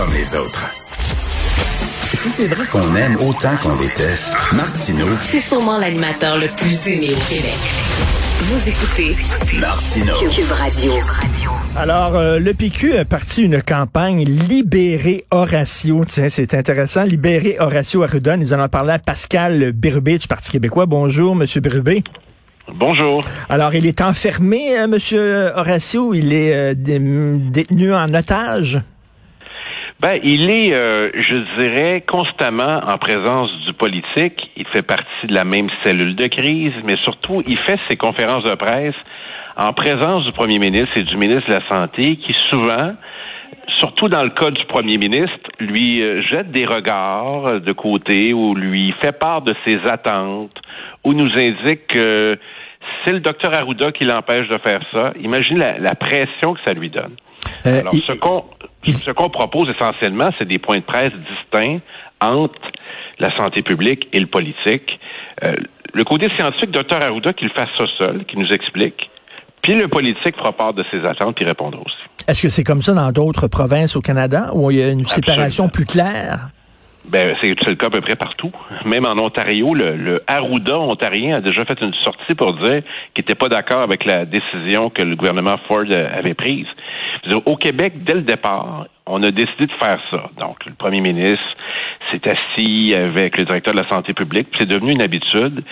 Comme les autres. Si c'est vrai qu'on aime autant qu'on déteste, Martineau, C'est sûrement l'animateur le plus aimé au Québec. Vous écoutez Martineau. Cube Radio. Alors, euh, le PQ a parti une campagne Libérer Horatio. Tiens, c'est intéressant. Libérer Horatio Arruda. Nous allons parler à Pascal Birubé du Parti québécois. Bonjour, Monsieur Birubé. Bonjour. Alors, il est enfermé, euh, Monsieur Horatio? Il est euh, dé- détenu en otage? Ben, il est, euh, je dirais, constamment en présence du politique. Il fait partie de la même cellule de crise, mais surtout, il fait ses conférences de presse en présence du premier ministre et du ministre de la Santé, qui souvent, surtout dans le cas du premier ministre, lui euh, jette des regards euh, de côté ou lui fait part de ses attentes ou nous indique que c'est le docteur Arruda qui l'empêche de faire ça. Imaginez la, la pression que ça lui donne. Euh, Alors, il- ce qu'on ce qu'on propose essentiellement, c'est des points de presse distincts entre la santé publique et le politique. Euh, le côté scientifique, docteur Arruda, qu'il fasse ça seul, qu'il nous explique. Puis le politique fera part de ses attentes puis répondra aussi. Est-ce que c'est comme ça dans d'autres provinces au Canada où il y a une séparation plus claire? Ben, c'est le cas à peu près partout. Même en Ontario, le, le Arruda ontarien a déjà fait une sortie pour dire qu'il n'était pas d'accord avec la décision que le gouvernement Ford avait prise. Au Québec, dès le départ, on a décidé de faire ça. Donc, le premier ministre s'est assis avec le directeur de la santé publique, puis c'est devenu une habitude.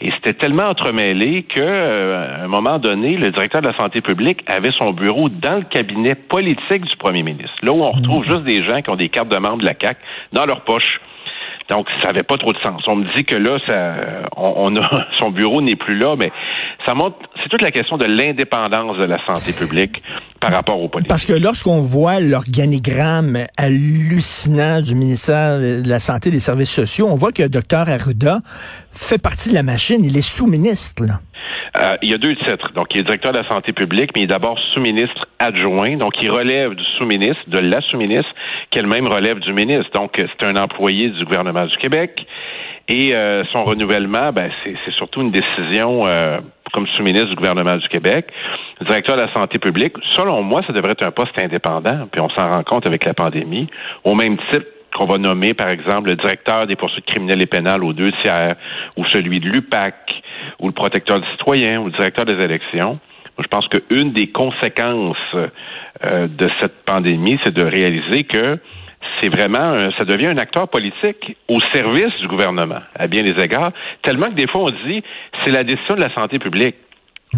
Et c'était tellement entremêlé que, euh, à un moment donné, le directeur de la santé publique avait son bureau dans le cabinet politique du premier ministre. Là où on retrouve juste des gens qui ont des cartes de membres de la CAC dans leur poche. Donc, ça n'avait pas trop de sens. On me dit que là, ça, on, on a, son bureau n'est plus là, mais ça montre, c'est toute la question de l'indépendance de la santé publique par rapport aux politiques. Parce que lorsqu'on voit l'organigramme hallucinant du ministère de la Santé et des Services sociaux, on voit que le docteur Arruda fait partie de la machine. Il est sous-ministre. Euh, il y a deux titres. Donc, il est directeur de la santé publique, mais il est d'abord sous-ministre adjoint. Donc, il relève du sous-ministre, de la sous-ministre, qui elle-même relève du ministre. Donc, c'est un employé du gouvernement du Québec. Et euh, son renouvellement, ben, c'est surtout une décision euh, comme sous-ministre du gouvernement du Québec. Directeur de la santé publique, selon moi, ça devrait être un poste indépendant. Puis on s'en rend compte avec la pandémie. Au même type qu'on va nommer, par exemple, le directeur des poursuites criminelles et pénales aux deux tiers, ou celui de l'UPAC, ou le protecteur du citoyen, ou le directeur des élections. Je pense qu'une des conséquences euh, de cette pandémie, c'est de réaliser que c'est vraiment, un- ça devient un acteur politique au service du gouvernement, à bien des égards, tellement que des fois on dit, c'est la décision de la santé publique.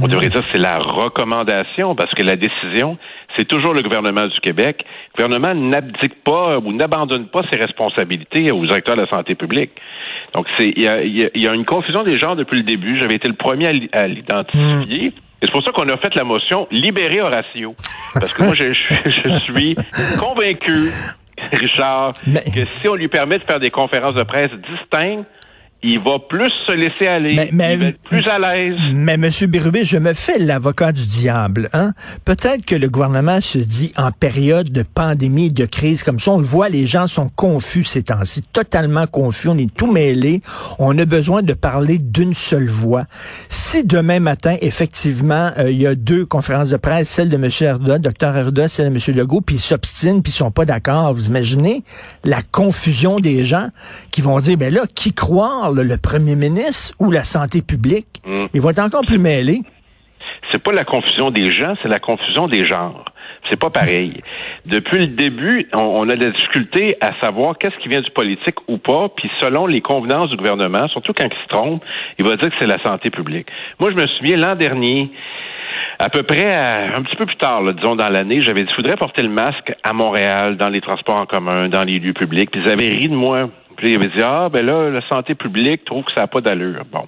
On devrait dire c'est la recommandation parce que la décision, c'est toujours le gouvernement du Québec. Le gouvernement n'abdique pas ou n'abandonne pas ses responsabilités aux directeurs de la santé publique. Donc c'est il y a, il y a- il y a une confusion des genres depuis le début. J'avais été le premier à l'i- à l'identifier. Et c'est pour ça qu'on a fait la motion libérer Horatio. Parce que moi, je, je- je suis convaincu, Richard, Mais- que si on lui permet de faire des conférences de presse distinctes, il va plus se laisser aller, Mais- mais- il va être plus à l'aise. Mais Monsieur Bérubé, je me fais l'avocat du diable. Hein? Peut-être que le gouvernement se dit en période de pandémie, de crise comme ça, on le voit, les gens sont confus ces temps-ci, totalement confus, on est tout mêlés, on a besoin de parler d'une seule voix. Si demain matin, effectivement, euh, il y a deux conférences de presse, celle de M. Arruda, Dr Arruda, celle de M. Legault, puis ils s'obstinent, puis ils sont pas d'accord, vous imaginez la confusion des gens qui vont dire, ben là, qui croire, là, le premier ministre ou la santé publique? Mm. Ils vont être encore plus mêlés. c'est pas la confusion des gens, c'est la confusion des genres. C'est pas pareil. Depuis le début, on, on a de la difficulté à savoir qu'est-ce qui vient du politique ou pas, puis selon les convenances du gouvernement, surtout quand il se trompe, il va dire que c'est la santé publique. Moi, je me souviens l'an dernier, à peu près à- un petit peu plus tard, là, disons dans l'année, j'avais dit, faudrait porter le masque à Montréal, dans les transports en commun, dans les lieux publics, puis ils avaient ri de moi. Puis avaient dit, ah, ben là, la santé publique trouve que ça n'a pas d'allure. Bon.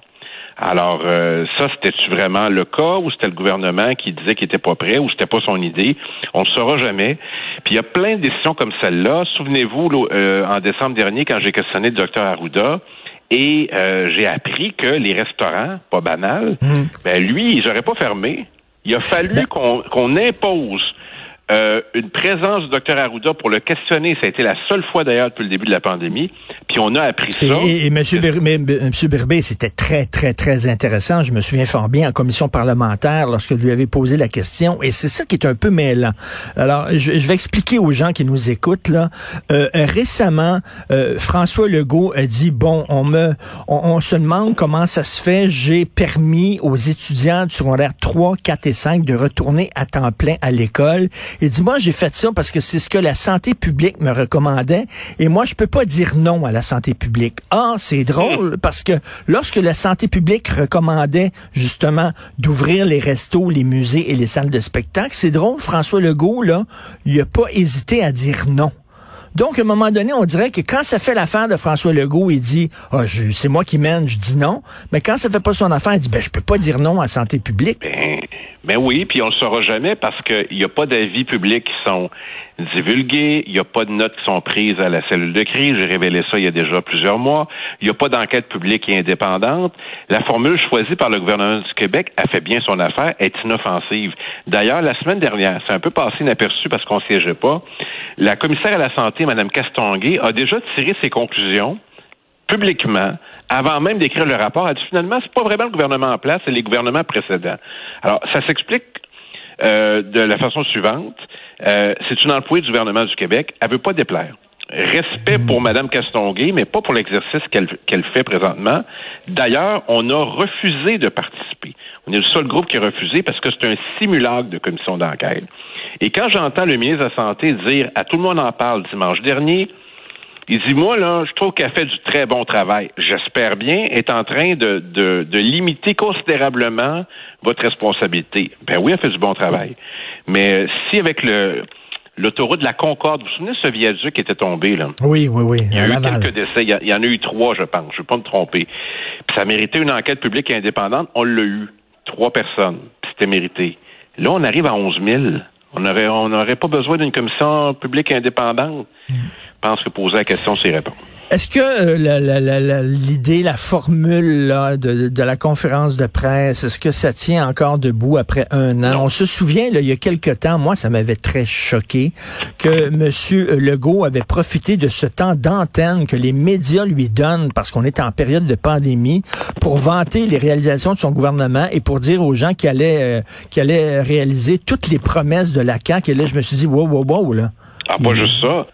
Alors, euh, ça, c'était-tu vraiment le cas ou c'était le gouvernement qui disait qu'il était pas prêt ou c'était pas son idée? On ne saura jamais. Puis il y a plein de décisions comme celle-là. Souvenez-vous, euh, en décembre dernier, quand j'ai questionné le docteur Arruda, et euh, j'ai appris que les restaurants, pas banal, mmh. ben lui, ils n'auraient pas fermé. Il a fallu ben qu'on impose euh, une présence du docteur Arruda pour le questionner. Ça a été la seule fois d'ailleurs depuis le début de la pandémie. Puis on a appris ça. Et, et, M. Birbé, c'était très, très, très intéressant. Je me souviens fort bien en commission parlementaire lorsque vous lui avez posé la question. Et c'est ça qui est un peu mêlant. Alors, je, vais expliquer aux gens qui nous écoutent. là. Euh, récemment, euh, François Legault a dit, bon, on me, on, se demande comment ça se fait. J'ai permis aux étudiants du secondaire 3, 4 et 5 de retourner à temps plein à l'école. Il dit, moi, j'ai fait ça parce que c'est ce que la santé publique me recommandait et moi, je peux pas dire non à la santé publique. Ah, c'est drôle parce que lorsque la santé publique recommandait justement d'ouvrir les restos, les musées et les salles de spectacle, c'est drôle, François Legault, là, il a pas hésité à dire non. Donc, à un moment donné, on dirait que quand ça fait l'affaire de François Legault, il dit ah, c'est moi qui mène, je dis non. Mais quand ça fait pas son affaire, il dit ben je peux pas dire non à santé publique. Ben, ben oui, puis on le saura jamais parce qu'il n'y a pas d'avis publics qui sont divulgués, il n'y a pas de notes qui sont prises à la cellule de crise, j'ai révélé ça il y a déjà plusieurs mois, il n'y a pas d'enquête publique et indépendante. La formule choisie par le gouvernement du Québec a fait bien son affaire, est inoffensive. D'ailleurs, la semaine dernière, c'est un peu passé inaperçu parce qu'on siégeait pas, la commissaire à la santé, Mme Castonguay, a déjà tiré ses conclusions publiquement, avant même d'écrire le rapport, elle dit finalement, c'est pas vraiment le gouvernement en place, c'est les gouvernements précédents. Alors, ça s'explique euh, de la façon suivante. Euh, c'est une employée du gouvernement du Québec. Elle veut pas déplaire. Respect pour Mme Castonguay, mais pas pour l'exercice qu'elle fait présentement. D'ailleurs, on a refusé de participer. On est le seul groupe qui a refusé parce que c'est un simulacre de commission d'enquête. Et quand j'entends le ministre de la Santé dire à tout le monde en parle dimanche dernier, il dit, moi, là, je trouve qu'elle fait du très bon travail. J'espère bien, est en train de, de, de, limiter considérablement votre responsabilité. Ben oui, elle fait du bon travail. Mais si avec le l'autoroute de la Concorde, vous vous souvenez de ce viaduc qui était tombé, là? Oui, oui, oui. Il y a eu quelques décès. Il y, en a eu trois, je pense. Je ne vais pas me tromper. Puis ça méritait une enquête publique et indépendante. On l'a eu. Trois personnes. C'était mérité. Là, on arrive à 11 000. On n'aurait on n'aurait pas besoin d'une commission publique indépendante. Mm. Je pense que poser la question, c'est répondre. Est-ce que euh, l'idée, la, formule de, la conférence de presse, est-ce que ça tient encore debout après un an? On se souvient, il y a quelque temps, moi, ça m'avait très choqué, que M. Legault avait profité de ce temps d'antenne que les médias lui donnent parce qu'on est en période de pandémie pour vanter les réalisations de son gouvernement et pour dire aux gens qu'il allait, euh, allait réaliser toutes les promesses de la CAQ. Et là, je me suis dit, wow, wow, wow, là. Ah, pas juste ça.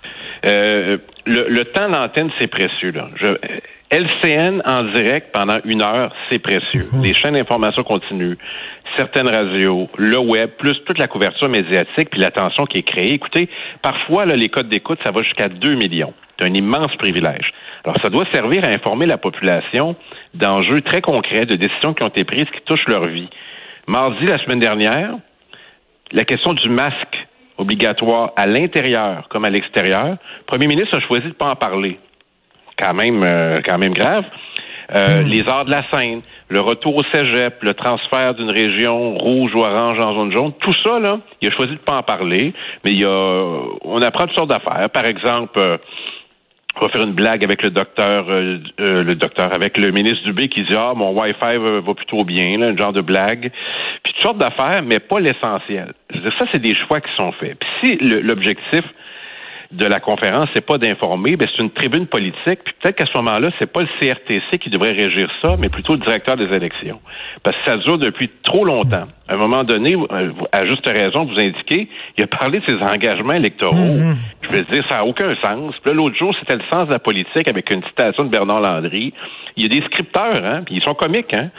Euh, le, temps d'antenne, c'est précieux. Là. LCN en direct pendant une heure, c'est précieux. Les chaînes d'information continuent, certaines radios, le web, plus toute la couverture médiatique, puis l'attention qui est créée. Écoutez, parfois, là, les codes d'écoute, ça va jusqu'à 2 millions. C'est un immense privilège. Alors, ça doit servir à informer la population d'enjeux très concrets, de décisions qui ont été prises qui touchent leur vie. Mardi, la semaine dernière, la question du masque obligatoire à l'intérieur comme à l'extérieur. Le premier ministre a choisi de ne pas en parler. Quand même, euh, quand même grave. Euh, hmm. Les arts de la scène, le retour au cégep, le transfert d'une région rouge ou orange en zone jaune, tout ça, là, il a choisi de ne pas en parler, mais il y a, on apprend toutes sortes d'affaires. Par exemple, euh, va faire une blague avec le docteur, euh, euh, le docteur, avec le ministre Dubé qui dit ah mon Wi-Fi va, plutôt bien, là, un genre de blague, puis toutes sortes d'affaires, mais pas l'essentiel. Ça c'est des choix qui sont faits. Puis si l'objectif de la conférence, c'est pas d'informer, ben c'est une tribune politique. Puis peut-être qu'à ce moment-là, c'est pas le CRTC qui devrait régir ça, mais plutôt le directeur des élections, parce que ça dure depuis trop longtemps. À un moment donné, euh, à juste raison, vous indiquez, il a parlé de ses engagements électoraux. Mm-hmm. Je veux dire, ça n'a aucun sens. Puis là, l'autre jour, c'était le sens de la politique avec une citation de Bernard Landry. Il y a des scripteurs, hein, puis ils sont comiques, hein.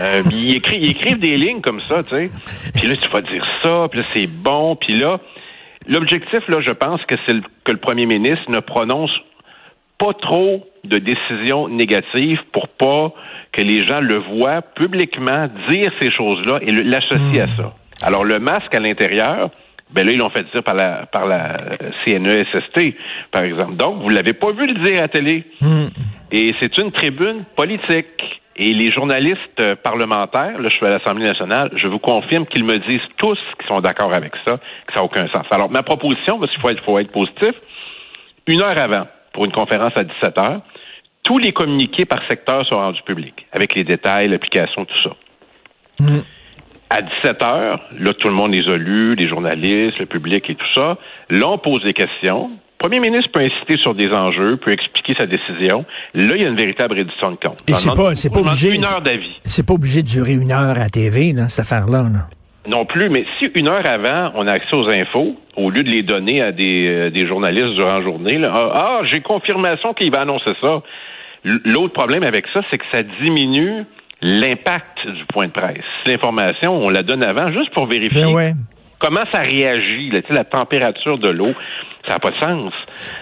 Euh, ils, écrivent, ils écrivent des lignes comme ça, tu sais. Puis là, tu vas dire ça, puis là, c'est bon, puis là, L'objectif, là, je pense que c'est que le premier ministre ne prononce pas trop de décisions négatives pour pas que les gens le voient publiquement dire ces choses-là et l'associer à hmm. ça. Alors, le masque à l'intérieur, ben là, ils l'ont fait dire par la par la CNESST, par exemple. Donc, vous l'avez pas vu le dire à la télé. Hmm. Et c'est une tribune politique. Et les journalistes euh, parlementaires, là, je suis à l'Assemblée nationale, je vous confirme qu'ils me disent tous qu'ils sont d'accord avec ça, que ça n'a aucun sens. Alors, ma proposition, parce qu'il faut être, faut être positif, une heure avant, pour une conférence à 17 heures, tous les communiqués par secteur sont rendus publics, avec les détails, l'application, tout ça. Mm. À 17 heures, là, tout le monde les a lus, les journalistes, le public et tout ça. Là, on pose des questions. Le premier ministre peut insister sur des enjeux, peut expliquer sa décision. Là, il y a une véritable réduction de compte. Et c'est pas, c'est pas obligé. Une heure d'avis. C'est pas obligé de durer une heure à TV, là, cette affaire-là. là. Non plus, mais si une heure avant, on a accès aux infos, au lieu de les donner à des, euh, des journalistes durant la journée, là, ah, ah, j'ai confirmation qu'il va annoncer ça. L'autre problème avec ça, c'est que ça diminue l'impact du point de presse. L'information, on la donne avant juste pour vérifier Ben ouais. comment ça réagit, là, la température de l'eau. Ça n'a pas de sens.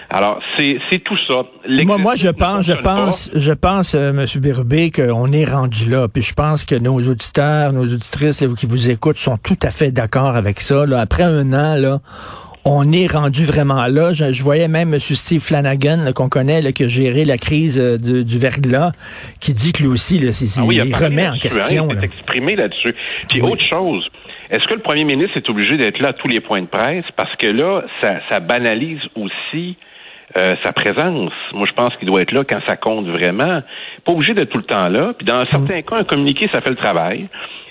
Alors, c'est tout ça. Moi, moi, je pense, je pas. pense, je pense, euh, Monsieur Bérubé, qu'on est rendu là. Puis je pense que nos auditeurs, nos auditrices là, qui vous écoutent sont tout à fait d'accord avec ça. Là. Après un an, là, on est rendu vraiment là. Je, je voyais même M. Steve Flanagan, qu'on connaît, là, qui a géré la crise euh, de- du verglas, qui dit que lui aussi, là, Ah oui, il remet en hein, question. Il s'est exprimé là-dessus. Puis autre chose, est-ce que le premier ministre est obligé d'être là à tous les points de presse? Parce que là, ça, ça banalise aussi euh, sa présence. Moi, je pense qu'il doit être là quand ça compte vraiment. Pas obligé d'être tout le temps là. Puis dans certains cas, un communiqué, ça fait le travail.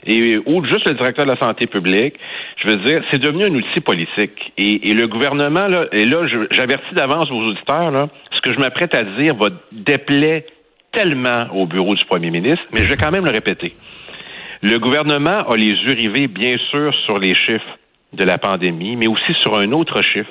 Et, ou juste le directeur de la santé publique. Je veux dire, c'est devenu un outil politique. Et, et le gouvernement, là, et là, j'avertis d'avance vos auditeurs, là, ce que je m'apprête à dire va déplaire tellement au bureau du premier ministre, mais je vais quand même le répéter. Le gouvernement a les yeux rivés, bien sûr, sur les chiffres de la pandémie, mais aussi sur un autre chiffre.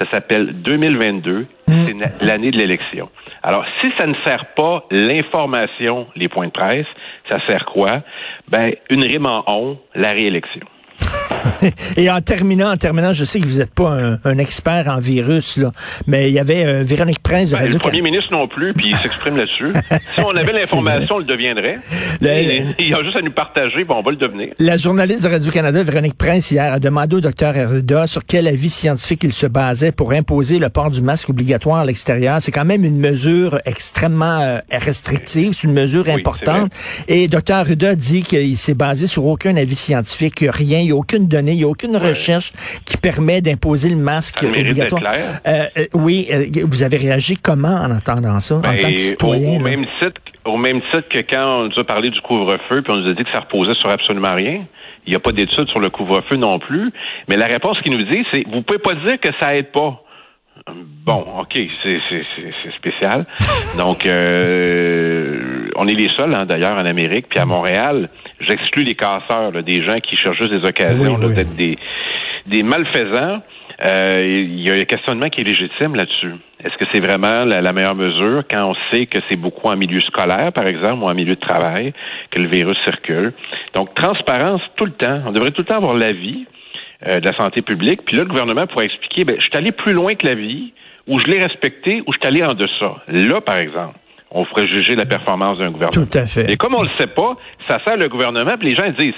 Ça s'appelle 2022. C'est na- l'année de l'élection. Alors, si ça ne sert pas l'information, les points de presse, ça sert quoi? Ben, une rime en on, la réélection. Et en terminant, en terminant, je sais que vous n'êtes pas un, un expert en virus, là, mais il y avait euh, Véronique Prince de Ben, le Radio premier ministre non plus, puis il s'exprime là-dessus. Si on avait l'information, on le deviendrait. Le- Il y a juste à nous partager, puis on va le devenir. La journaliste de Radio-Canada, Véronique Prince, hier, a demandé au docteur Arruda sur quel avis scientifique il se basait pour imposer le port du masque obligatoire à l'extérieur. C'est quand même une mesure extrêmement euh, restrictive, c'est une mesure Oui, importante. Et docteur Arruda dit qu'il s'est basé sur aucun avis scientifique, rien, il n'y a aucune donnée, il n'y a aucune recherche qui permet d'imposer le masque Ça obligatoire. clair. Euh, euh, oui, euh, vous avez réagi comment en entendant ça, en Ben, tant que au, citoyen? au là? même titre, au même titre que quand on nous a parlé du couvre-feu, puis on nous a dit que ça reposait sur absolument rien. Il n'y a pas d'études sur le couvre-feu non plus. Mais la réponse qu'il nous dit, c'est vous pouvez pas dire que ça aide pas. Bon, ok, c'est spécial. Donc, euh, on est les seuls, hein, d'ailleurs, en Amérique, puis à Montréal, j'exclus les casseurs, là, des gens qui cherchent juste des occasions, Oui, oui. d'être des, des malfaisants. Euh, Il y a un questionnement qui est légitime là-dessus. Est-ce que c'est vraiment la, la meilleure mesure quand on sait que c'est beaucoup en milieu scolaire, par exemple, ou en milieu de travail, que le virus circule? Donc, transparence tout le temps. On devrait tout le temps avoir l'avis euh, de la santé publique. Puis là, le gouvernement pourrait expliquer, ben, je suis allé plus loin que l'avis, ou je l'ai respecté, ou je suis allé en deçà. Là, par exemple, on ferait juger la performance d'un gouvernement. Tout à fait. Et comme on le sait pas, ça sert le gouvernement, puis les gens disent,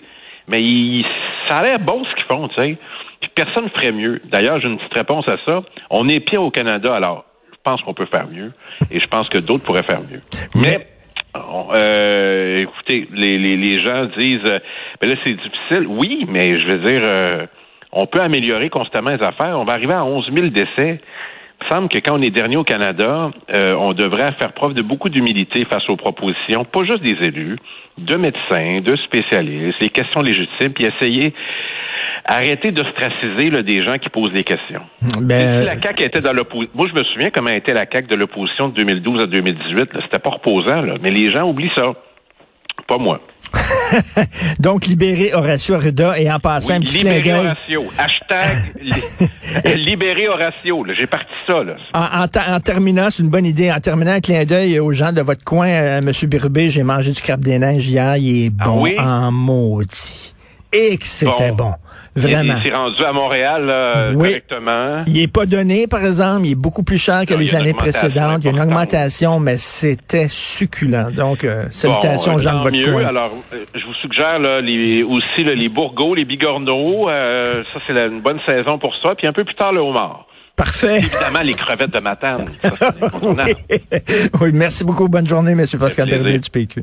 mais il- ça a l'air bon ce qu'ils font, tu sais. Puis personne ne ferait mieux. D'ailleurs, j'ai une petite réponse à ça. On est pire au Canada, alors je pense qu'on peut faire mieux, et je pense que d'autres pourraient faire mieux. Mais euh, écoutez, les, les, les gens disent, euh, ben là c'est difficile. Oui, mais je veux dire, euh, on peut améliorer constamment les affaires. On va arriver à 11 000 décès. Il me semble que quand on est dernier au Canada, euh, on devrait faire preuve de beaucoup d'humilité face aux propositions, pas juste des élus, de médecins, de spécialistes, les questions légitimes, puis essayer arrêter d'ostraciser là, des gens qui posent des questions. Ben, Si la CAQ était dans l'opposition, moi je me souviens comment était la CAQ de l'opposition de 2012 à 2018, là. c'était pas reposant, là. mais les gens oublient ça. Pas moi. donc, libérer Horacio Arruda et en passant un petit clin libérer d'œil. Horatio. Hashtag li- libérer Horatio. là. J'ai parti ça. Là. En, en ta- en terminant, c'est une bonne idée. En terminant, un clin d'œil aux gens de votre coin, euh, Monsieur Bérubé, j'ai mangé du crabe des neiges hier. Il est Ah bon oui? en maudit. Et que c'était bon. Bon. Vraiment. Il s'est rendu à Montréal là, Oui. correctement. Il est pas donné, par exemple. Il est beaucoup plus cher que Non, les années précédentes. Il y a une augmentation, mais c'était succulent. Donc, euh, salutations Bon, tant de votre mieux. coin. Alors, euh, je vous suggère là, les, aussi là, les bourgots, les bigorneaux. euh, ça, c'est une bonne saison pour ça. Puis un peu plus tard, le homard. Parfait. Évidemment, les crevettes de incontournable. oui. oui, merci beaucoup. Bonne journée, M. Pascal. Derrier du PQ.